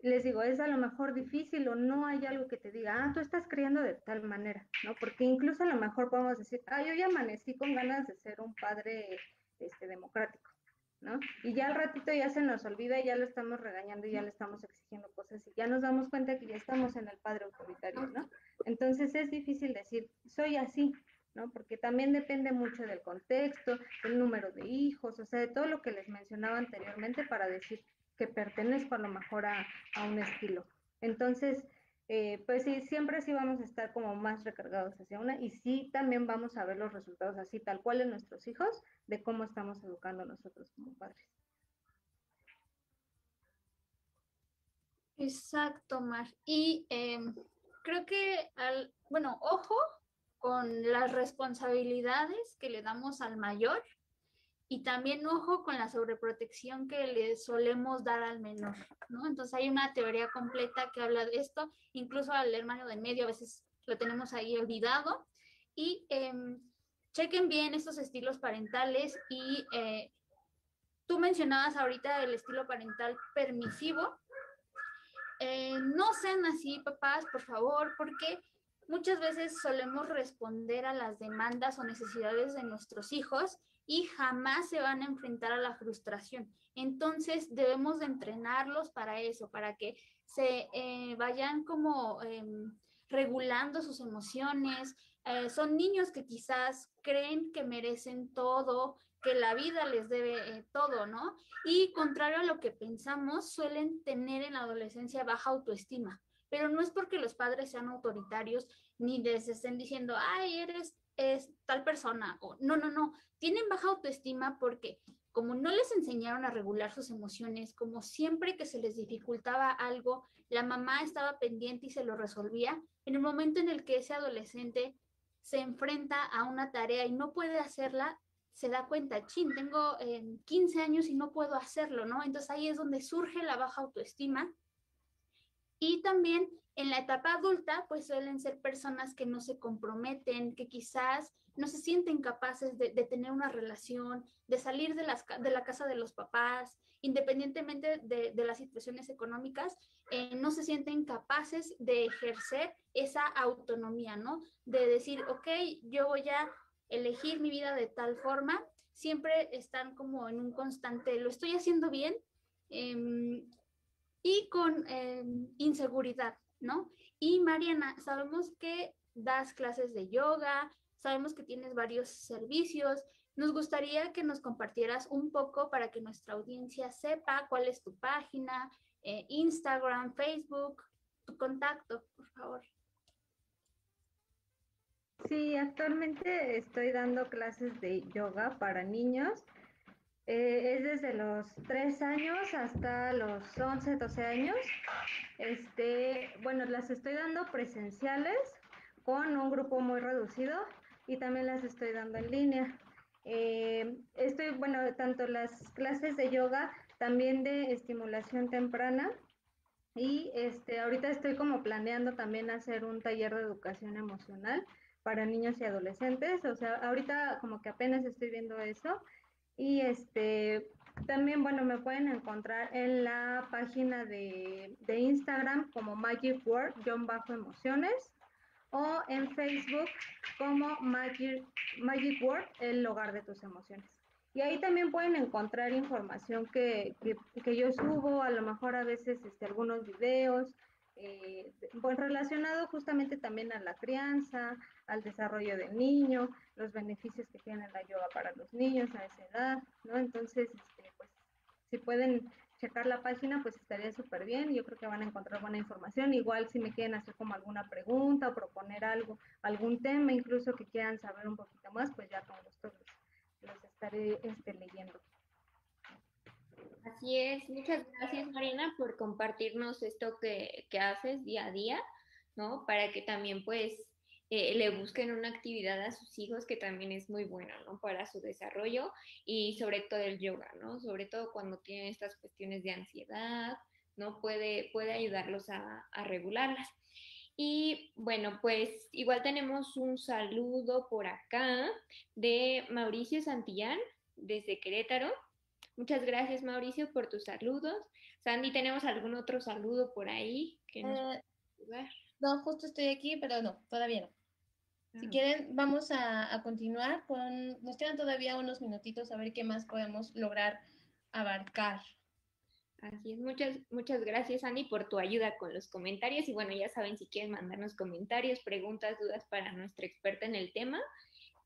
les digo, es a lo mejor difícil o no hay algo que te diga, ah, tú estás criando de tal manera, ¿no? Porque incluso a lo mejor podemos decir, ah, yo ya amanecí con ganas de ser un padre este, democrático, ¿no? Y ya al ratito ya se nos olvida y ya lo estamos regañando y ya le estamos exigiendo cosas y ya nos damos cuenta que ya estamos en el padre autoritario, ¿no? Entonces es difícil decir, soy así, ¿no? Porque también depende mucho del contexto, del número de hijos, o sea, de todo lo que les mencionaba anteriormente para decir que pertenezco a lo mejor a, a un estilo. Entonces, eh, pues sí, siempre sí vamos a estar como más recargados hacia una y sí también vamos a ver los resultados así, tal cual en nuestros hijos, de cómo estamos educando nosotros como padres. Exacto, Mar. Y em, creo que, al, bueno, ojo con las responsabilidades que le damos al mayor y también ojo con la sobreprotección que le solemos dar al menor, ¿no? Entonces hay una teoría completa que habla de esto, incluso al hermano de medio a veces lo tenemos ahí olvidado. Y em, chequen bien estos estilos parentales y eh, tú mencionabas ahorita el estilo parental permisivo. Eh, no sean así, papás, por favor, porque muchas veces solemos responder a las demandas o necesidades de nuestros hijos y jamás se van a enfrentar a la frustración. Entonces debemos de entrenarlos para eso, para que se eh, vayan como em, regulando sus emociones. Eh, son niños que quizás creen que merecen todo, que la vida les debe eh, todo, ¿no? Y contrario a lo que pensamos, suelen tener en la adolescencia baja autoestima. Pero no es porque los padres sean autoritarios ni les estén diciendo, ay, eres es tal persona o no, no, no, tienen baja autoestima porque como no les enseñaron a regular sus emociones, como siempre que se les dificultaba algo, la mamá estaba pendiente y se lo resolvía, en el momento en el que ese adolescente se enfrenta a una tarea y no puede hacerla, se da cuenta, chin, tengo 15 años y no puedo hacerlo, ¿no? Entonces ahí es donde surge la baja autoestima. Y también en la etapa adulta, pues suelen ser personas que no se comprometen, que quizás no se sienten capaces de, tener una relación, de salir de, las, de, la casa de los papás, independientemente de, las situaciones económicas, eh, no se sienten capaces de ejercer esa autonomía, ¿no? De decir, ok, yo voy a elegir mi vida de tal forma, siempre están como en un constante, lo estoy haciendo bien em, y con em, inseguridad, ¿no? Y Mariana, sabemos que das clases de yoga, sabemos que tienes varios servicios. Nos gustaría que nos compartieras un poco para que nuestra audiencia sepa cuál es tu página, eh, Instagram, Facebook, tu contacto, por favor. Sí, actualmente estoy dando clases de yoga para niños. Eh, es desde los 3 años hasta los 11, 12 años. Este, bueno, las estoy dando presenciales con un grupo muy reducido y también las estoy dando en línea. Eh, estoy, bueno, tanto las clases de yoga, también de estimulación temprana. Y este, ahorita estoy como planeando también hacer un taller de educación emocional para niños y adolescentes. O sea, ahorita como que apenas estoy viendo eso. Y este, también, bueno, me pueden encontrar en la página de, de Instagram como Magic Word, John Bajo Emociones, o en Facebook como Magic, Magic Word, el hogar de tus emociones. Y ahí también pueden encontrar información que, que, que yo subo, a lo mejor a veces este, algunos videos, eh, pues relacionado justamente también a la crianza, al desarrollo del niño, los beneficios que tiene la yoga para los niños a esa edad, ¿no? Entonces, este, pues, si pueden checar la página, pues estaría súper bien. Yo creo que van a encontrar buena información. Igual si me quieren hacer como alguna pregunta o proponer algo, algún tema incluso que quieran saber un poquito más, pues ya con gusto los, estaré este, leyendo. Así es, muchas gracias Marina por compartirnos esto que, que haces día a día, ¿no? Para que también pues eh, le busquen una actividad a sus hijos que también es muy buena, ¿no? Para su desarrollo y sobre todo el yoga, ¿no? Sobre todo cuando tienen estas cuestiones de ansiedad, ¿no? Puede, puede ayudarlos a, a regularlas. Y bueno, pues igual tenemos un saludo por acá de Mauricio Santillán desde Querétaro. Muchas gracias Mauricio por tus saludos. Sandy, ¿tenemos algún otro saludo por ahí que nos eh, No, justo estoy aquí, pero no, todavía no. Si ah. quieren, vamos a, a, continuar con, nos quedan todavía unos minutitos a ver qué más podemos lograr abarcar. Así es, muchas, muchas gracias, Andy, por tu ayuda con los comentarios. Y bueno, ya saben, si quieren mandarnos comentarios, preguntas, dudas para nuestra experta en el tema,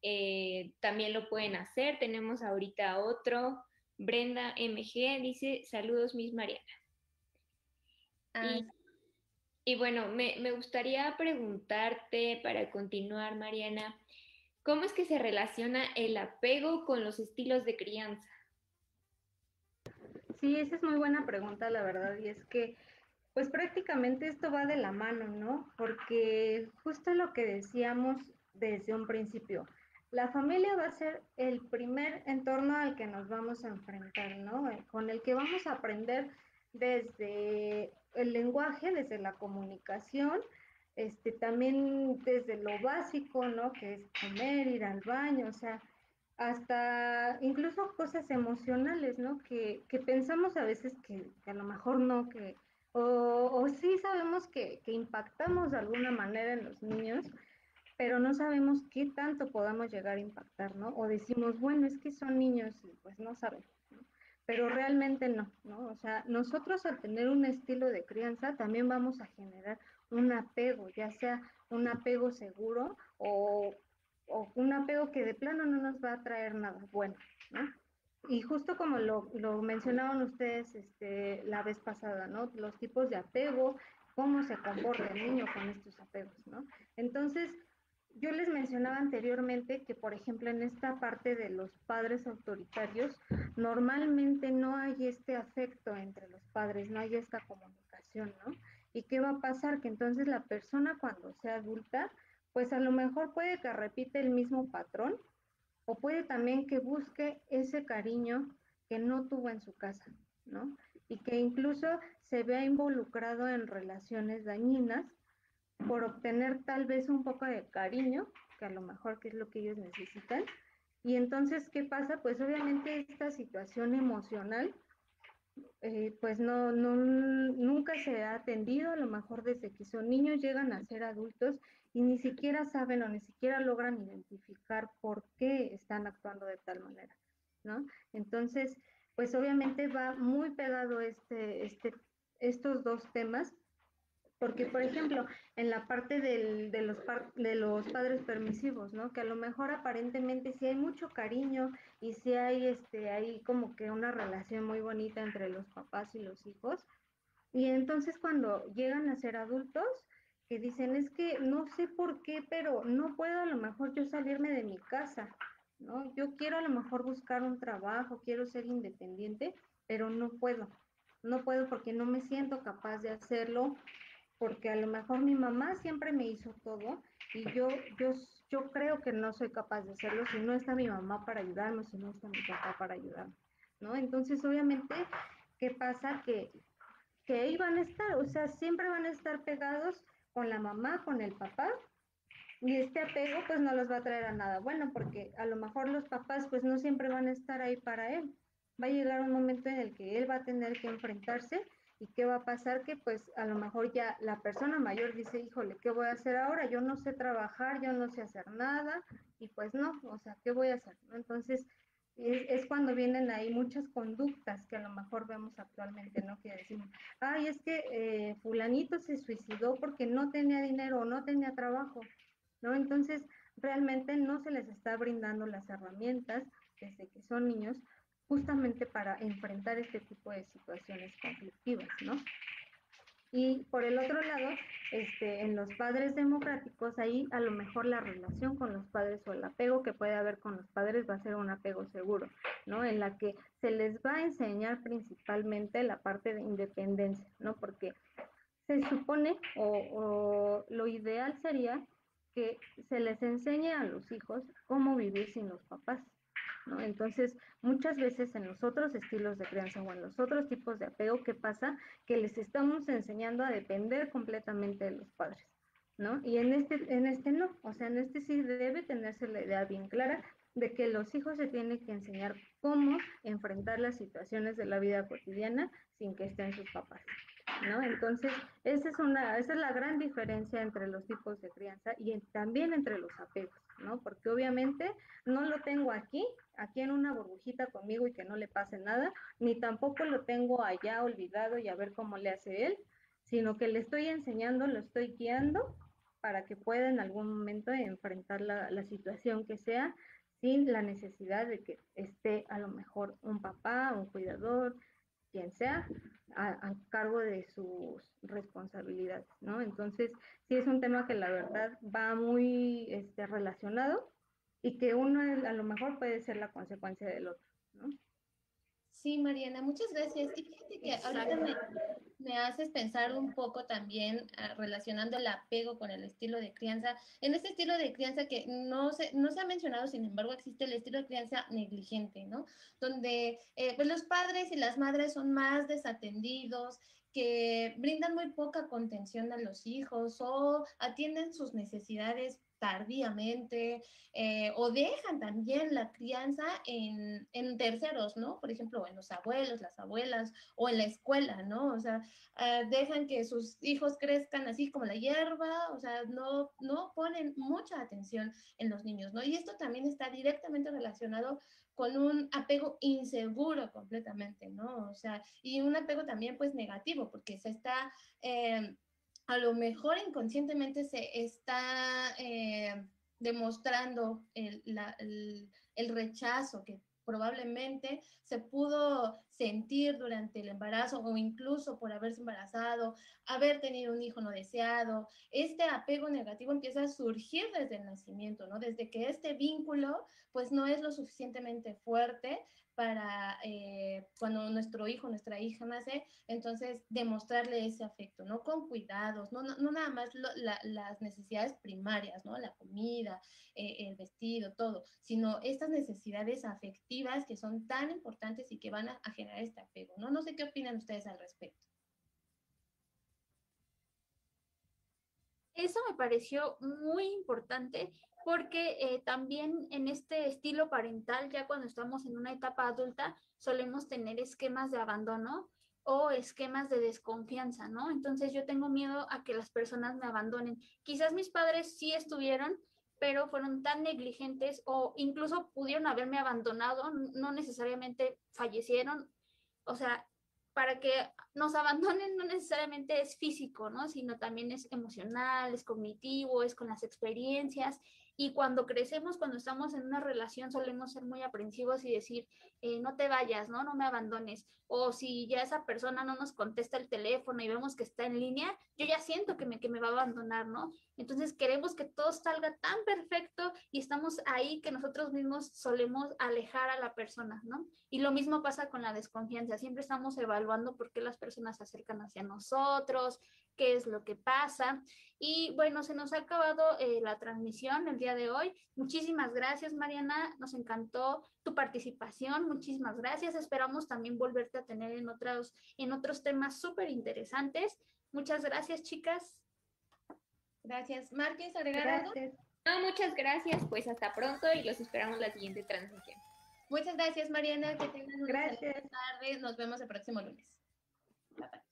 eh, también lo pueden hacer. Tenemos ahorita otro, Brenda MG, dice, saludos, Miss Mariana. Y, y, bueno, me, me gustaría preguntarte para continuar, Mariana, ¿cómo es que se relaciona el apego con los estilos de crianza? Sí, esa es muy buena pregunta, la verdad, y es que, pues prácticamente esto va de la mano, ¿no? Porque justo lo que decíamos desde un principio, la familia va a ser el primer entorno al que nos vamos a enfrentar, ¿no? Eh, con el que vamos a aprender desde el lenguaje, desde la comunicación, este, también desde lo básico, ¿no? Que es comer, ir al baño, o sea, hasta incluso cosas emocionales, ¿no? Que, pensamos a veces que, a lo mejor no, que, o, sí sabemos que, que, impactamos de alguna manera en los niños, pero no sabemos qué tanto podamos llegar a impactar, ¿no? O decimos, bueno, es que son niños y pues no saben, ¿no? Pero realmente no, ¿no? O sea, nosotros al tener un estilo de crianza también vamos a generar un apego, ya sea un apego seguro o o un apego que de plano no nos va a traer nada bueno, ¿no? Y justo como lo, lo mencionaban ustedes este, la vez pasada, ¿no? Los tipos de apego, cómo se comporta el niño con estos apegos, ¿no? Entonces, yo les mencionaba anteriormente que, por ejemplo, en esta parte de los padres autoritarios, normalmente no hay este afecto entre los padres, no hay esta comunicación, ¿no? ¿Y qué va a pasar? Que entonces la persona cuando sea adulta pues a lo mejor puede que repite el mismo patrón o puede también que busque ese cariño que no tuvo en su casa, ¿no? Y que incluso se vea involucrado en relaciones dañinas por obtener tal vez un poco de cariño, que a lo mejor que es lo que ellos necesitan. Y entonces, ¿qué pasa? Pues obviamente esta situación emocional, eh, pues no, no, nunca se ha atendido, a lo mejor desde que son niños llegan a ser adultos y ni siquiera saben o ni siquiera logran identificar por qué están actuando de tal manera, ¿no? Entonces, pues obviamente va muy pegado este, este, estos dos temas, porque, por ejemplo, en la parte del, de, los de los padres permisivos, ¿no? Que a lo mejor aparentemente sí hay mucho cariño y sí hay, este, hay como que una relación muy bonita entre los papás y los hijos. Y entonces cuando llegan a ser adultos, que dicen, es que no sé por qué, pero no puedo a lo mejor yo salirme de mi casa, ¿no? Yo quiero a lo mejor buscar un trabajo, quiero ser independiente, pero no puedo. No puedo porque no me siento capaz de hacerlo, porque a lo mejor mi mamá siempre me hizo todo y yo, yo, yo creo que no soy capaz de hacerlo si no está mi mamá para ayudarme, si no está mi papá para ayudarme, ¿no? Entonces, obviamente, ¿qué pasa? Que, que ahí van a estar, o sea, siempre van a estar pegados con la mamá, con el papá, y este apego pues no los va a traer a nada bueno, porque a lo mejor los papás pues no siempre van a estar ahí para él. Va a llegar un momento en el que él va a tener que enfrentarse y qué va a pasar que pues a lo mejor ya la persona mayor dice, híjole, ¿qué voy a hacer ahora? Yo no sé trabajar, yo no sé hacer nada y pues no, o sea, ¿qué voy a hacer? Entonces, es, cuando vienen ahí muchas conductas que a lo mejor vemos actualmente, ¿no? Que decimos, ay, es que eh, fulanito se suicidó porque no tenía dinero o no tenía trabajo, ¿no? Entonces, realmente no se les está brindando las herramientas desde que son niños justamente para enfrentar este tipo de situaciones conflictivas, ¿no? Y por el otro lado, este, en los padres democráticos, ahí a lo mejor la relación con los padres o el apego que puede haber con los padres va a ser un apego seguro, ¿no? En la que se les va a enseñar principalmente la parte de independencia, ¿no? Porque se supone o, o lo ideal sería que se les enseñe a los hijos cómo vivir sin los papás, entonces, muchas veces en los otros estilos de crianza o en los otros tipos de apego, ¿qué pasa? Que les estamos enseñando a depender completamente de los padres, ¿no? Y en este, en este no, o sea, en este sí debe tenerse la idea bien clara de que los hijos se tienen que enseñar cómo enfrentar las situaciones de la vida cotidiana sin que estén sus papás. ¿No? Entonces, esa es, una, esa es la gran diferencia entre los tipos de crianza y también entre los apegos, ¿no? Porque obviamente no lo tengo aquí, aquí en una burbujita conmigo y que no le pase nada, ni tampoco lo tengo allá olvidado y a ver cómo le hace él, sino que le estoy enseñando, lo estoy guiando para que pueda en algún momento enfrentar la, la situación que sea sin la necesidad de que esté a lo mejor un papá, un cuidador, quien sea, a, cargo de sus responsabilidades, ¿no? Entonces, sí es un tema que la verdad va muy este, relacionado y que uno a lo mejor puede ser la consecuencia del otro, ¿no? Sí, Mariana, muchas gracias. Y fíjate que ahorita me, me, haces pensar un poco también ah, relacionando el apego con el estilo de crianza. En este estilo de crianza que no se, no se ha mencionado, sin embargo, existe el estilo de crianza negligente, ¿no? Donde eh, pues los padres y las madres son más desatendidos, que brindan muy poca contención a los hijos o atienden sus necesidades tardíamente eh, o dejan también la crianza en, en, terceros, ¿no? Por ejemplo, en los abuelos, las abuelas o en la escuela, ¿no? O sea, uh, dejan que sus hijos crezcan así como la hierba, o sea, no, no ponen mucha atención en los niños, ¿no? Y esto también está directamente relacionado con un apego inseguro completamente, ¿no? O sea, y un apego también pues negativo, porque se está... Eh, a lo mejor inconscientemente se está eh, demostrando el, el, rechazo que probablemente se pudo sentir durante el embarazo o incluso por haberse embarazado, haber tenido un hijo no deseado. Este apego negativo empieza a surgir desde el nacimiento, ¿no? Desde que este vínculo pues no es lo suficientemente fuerte para eh, cuando nuestro hijo, nuestra hija nace, entonces demostrarle ese afecto, ¿no? Con cuidados, no, no, nada más las necesidades primarias, ¿no? La comida, eh, el vestido, todo, sino estas necesidades afectivas que son tan importantes y que van a, a generar este apego, ¿no? No sé qué opinan ustedes al respecto. Eso me pareció muy importante porque eh, también en este estilo parental, ya cuando estamos en una etapa adulta, solemos tener esquemas de abandono o esquemas de desconfianza, ¿no? Entonces yo tengo miedo a que las personas me abandonen. Quizás mis padres sí estuvieron, pero fueron tan negligentes o incluso pudieron haberme abandonado, no necesariamente fallecieron. O sea, para que nos abandonen no necesariamente es físico, ¿no? Sino también es emocional, es cognitivo, es con las experiencias y cuando crecemos, cuando estamos en una relación, solemos ser muy aprensivos y decir, eh, no te vayas, ¿no? No me abandones. O si ya esa persona no nos contesta el teléfono y vemos que está en línea, yo ya siento que me, que me va a abandonar, ¿no? Entonces queremos que todo salga tan perfecto y estamos ahí que nosotros mismos solemos alejar a la persona, ¿no? Y lo mismo pasa con la desconfianza. Siempre estamos evaluando por qué las personas se acercan hacia nosotros, qué es lo que pasa. Y bueno, se nos ha acabado eh, la transmisión el día de hoy. Muchísimas gracias, Mariana. Nos encantó tu participación. Muchísimas gracias. Esperamos también volverte a tener en otros, en otros temas súper interesantes. Muchas gracias, chicas. Gracias. Agregar algo? No, muchas gracias. Pues hasta pronto y los esperamos la siguiente transmisión. Muchas gracias, Mariana. Que tengan una gracias. tarde. Nos vemos el próximo lunes. Bye, bye.